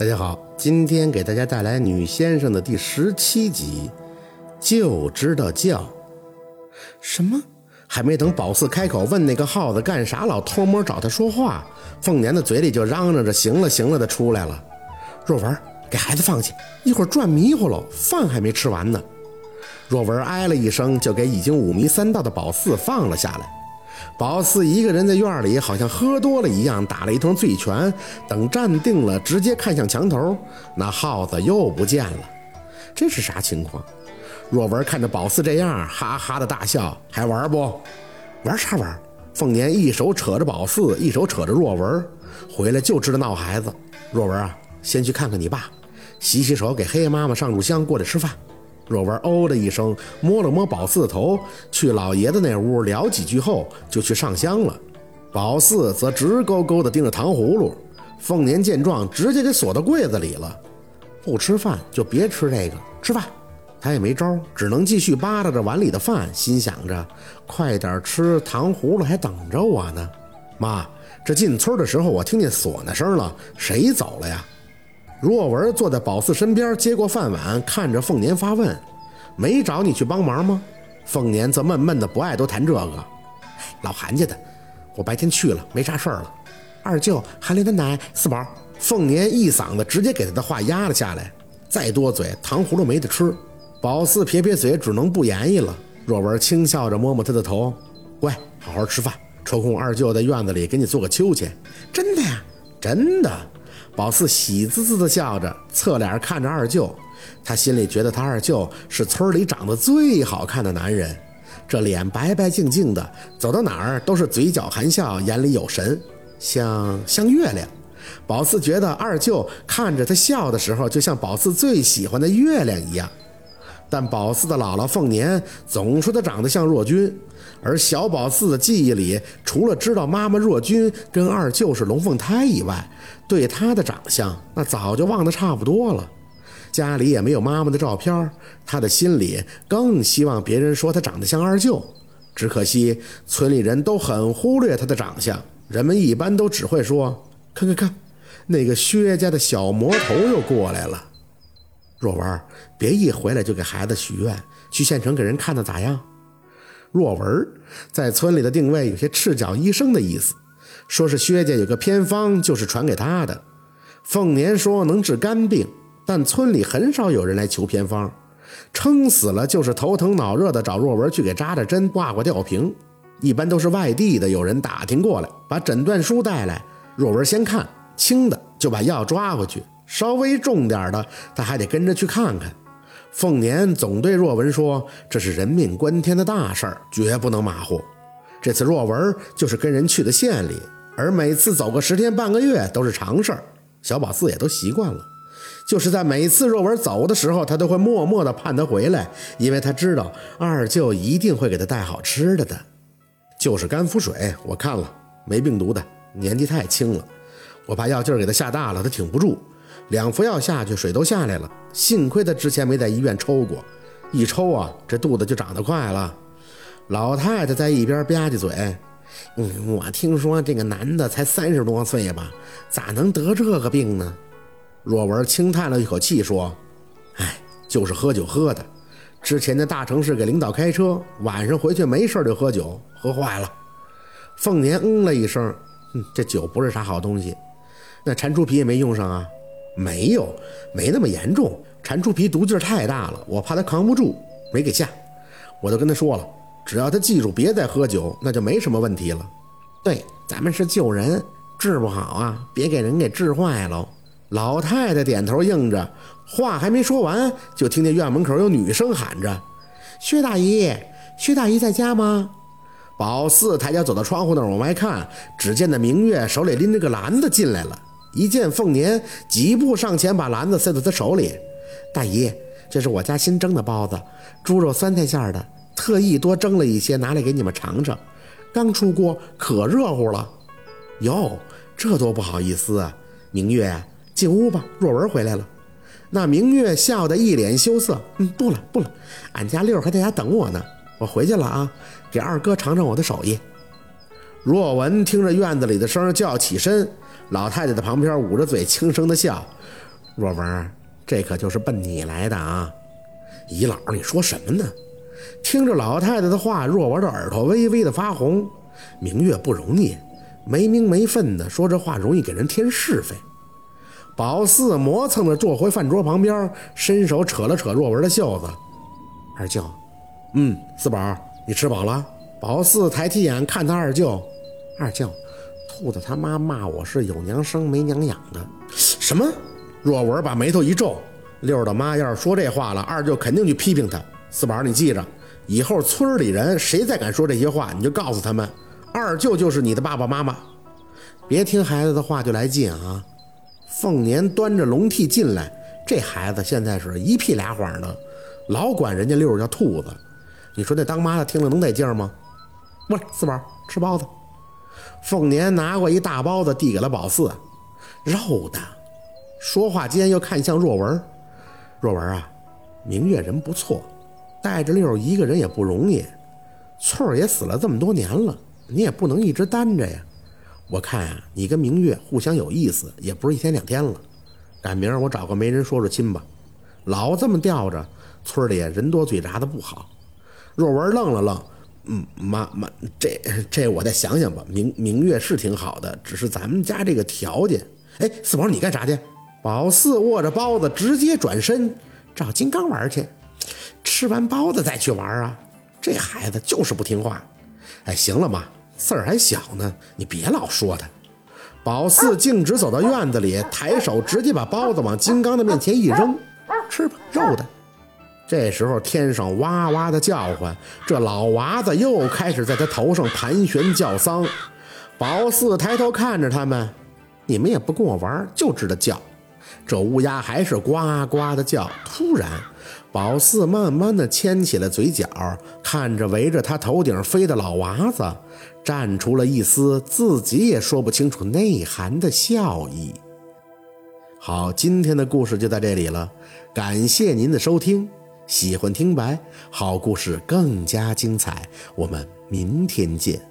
大家好，今天给大家带来女先生的第十七集，就知道叫什么？还没等宝四开口问那个耗子干啥，老偷摸找他说话，凤年的嘴里就嚷嚷着“行了行了”的出来了。若文，给孩子放下，一会儿转迷糊了，饭还没吃完呢。若文哎了一声，就给已经五迷三道的宝四放了下来。宝四一个人在院里，好像喝多了一样，打了一通醉拳。等站定了，直接看向墙头，那耗子又不见了。这是啥情况？若文看着宝四这样，哈哈的大笑。还玩不？玩啥玩？凤年一手扯着宝四，一手扯着若文，回来就知道闹孩子。若文啊，先去看看你爸，洗洗手，给黑妈妈上炷香，过来吃饭。若文哦的一声，摸了摸宝四的头，去老爷子那屋聊几句后，就去上香了。宝四则直勾勾地盯着糖葫芦。凤年见状，直接给锁到柜子里了。不吃饭就别吃这个，吃饭。他也没招，只能继续扒拉着碗里的饭，心想着快点吃，糖葫芦还等着我呢。妈，这进村的时候我听见唢呐声了，谁走了呀？若文坐在宝四身边，接过饭碗，看着凤年发问：“没找你去帮忙吗？”凤年则闷闷的不爱多谈这个。老韩家的，我白天去了，没啥事儿了。二舅韩林他奶四宝。凤年一嗓子直接给他的话压了下来。再多嘴，糖葫芦没得吃。宝四撇撇嘴，只能不言语了。若文轻笑着摸摸他的头：“乖，好好吃饭，抽空二舅在院子里给你做个秋千。”真的呀，真的。宝四喜滋滋地笑着，侧脸看着二舅，他心里觉得他二舅是村里长得最好看的男人，这脸白白净净的，走到哪儿都是嘴角含笑，眼里有神，像像月亮。宝四觉得二舅看着他笑的时候，就像宝四最喜欢的月亮一样。但宝四的姥姥凤年总说他长得像若君，而小宝四的记忆里，除了知道妈妈若君跟二舅是龙凤胎以外，对他的长相那早就忘得差不多了。家里也没有妈妈的照片，他的心里更希望别人说他长得像二舅。只可惜村里人都很忽略他的长相，人们一般都只会说：“看看看，那个薛家的小魔头又过来了。”若文，别一回来就给孩子许愿，去县城给人看的咋样？若文在村里的定位有些赤脚医生的意思，说是薛家有个偏方，就是传给他的。凤年说能治肝病，但村里很少有人来求偏方，撑死了就是头疼脑热的找若文去给扎扎针、挂挂吊瓶。一般都是外地的有人打听过来，把诊断书带来，若文先看，轻的就把药抓回去。稍微重点的，他还得跟着去看看。凤年总对若文说：“这是人命关天的大事儿，绝不能马虎。”这次若文就是跟人去的县里，而每次走个十天半个月都是常事儿。小宝四也都习惯了。就是在每次若文走的时候，他都会默默地盼他回来，因为他知道二舅一定会给他带好吃的的。就是肝腹水，我看了没病毒的，年纪太轻了，我怕药劲儿给他下大了，他挺不住。两服药下去，水都下来了。幸亏他之前没在医院抽过，一抽啊，这肚子就长得快了。老太太在一边吧唧嘴：“嗯，我听说这个男的才三十多岁吧，咋能得这个病呢？”若文轻叹了一口气说：“哎，就是喝酒喝的。之前在大城市给领导开车，晚上回去没事就喝酒，喝坏了。”凤年嗯了一声：“嗯，这酒不是啥好东西。那蟾蜍皮也没用上啊。”没有，没那么严重。蟾蜍皮毒劲太大了，我怕他扛不住，没给下。我都跟他说了，只要他记住别再喝酒，那就没什么问题了。对，咱们是救人，治不好啊，别给人给治坏了。老太太点头应着，话还没说完，就听见院门口有女生喊着：“薛大姨，薛大姨在家吗？”宝四抬脚走到窗户那儿往外看，只见那明月手里拎着个篮子进来了。一见凤年，几步上前，把篮子塞到他手里。大姨，这是我家新蒸的包子，猪肉酸菜馅的，特意多蒸了一些，拿来给你们尝尝。刚出锅，可热乎了。哟，这多不好意思啊！明月，进屋吧，若文回来了。那明月笑得一脸羞涩。嗯，不了不了，俺家六儿还在家等我呢。我回去了啊，给二哥尝尝我的手艺。若文听着院子里的声，就要起身。老太太在旁边捂着嘴，轻声的笑。若文，这可就是奔你来的啊！姨姥，你说什么呢？听着老太太的话，若文的耳朵微微的发红。明月不容易，没名没分的说这话容易给人添是非。宝四磨蹭着坐回饭桌旁边，伸手扯了扯若文的袖子：“二舅，嗯，四宝，你吃饱了？”宝四抬起眼看他二舅：“二舅，兔子他妈骂我是有娘生没娘养的。”什么？若文把眉头一皱：“六的妈要是说这话了，二舅肯定去批评他。四宝，你记着。”以后村里人谁再敢说这些话，你就告诉他们，二舅就是你的爸爸妈妈，别听孩子的话就来劲啊！凤年端着笼屉进来，这孩子现在是一屁俩谎的，老管人家六叫兔子，你说那当妈的听了能得劲吗？过来，四宝吃包子。凤年拿过一大包子递给了宝四，肉的。说话间又看向若文，若文啊，明月人不错。带着六一个人也不容易，翠儿也死了这么多年了，你也不能一直单着呀。我看啊，你跟明月互相有意思，也不是一天两天了。赶明儿我找个媒人说说亲吧。老这么吊着，村里人多嘴杂的不好。若文愣了愣，嗯，妈妈，这这我再想想吧。明明月是挺好的，只是咱们家这个条件。哎，四宝，你干啥去？宝四握着包子，直接转身找金刚玩去。吃完包子再去玩啊！这孩子就是不听话。哎，行了妈，四儿还小呢，你别老说他。宝四径直走到院子里，抬手直接把包子往金刚的面前一扔：“吃吧，肉的。”这时候天上哇哇的叫唤，这老娃子又开始在他头上盘旋叫丧。宝四抬头看着他们：“你们也不跟我玩，就知道叫。”这乌鸦还是呱呱的叫。突然，宝四慢慢的牵起了嘴角，看着围着他头顶飞的老娃子，绽出了一丝自己也说不清楚内涵的笑意。好，今天的故事就到这里了，感谢您的收听。喜欢听白，好故事更加精彩，我们明天见。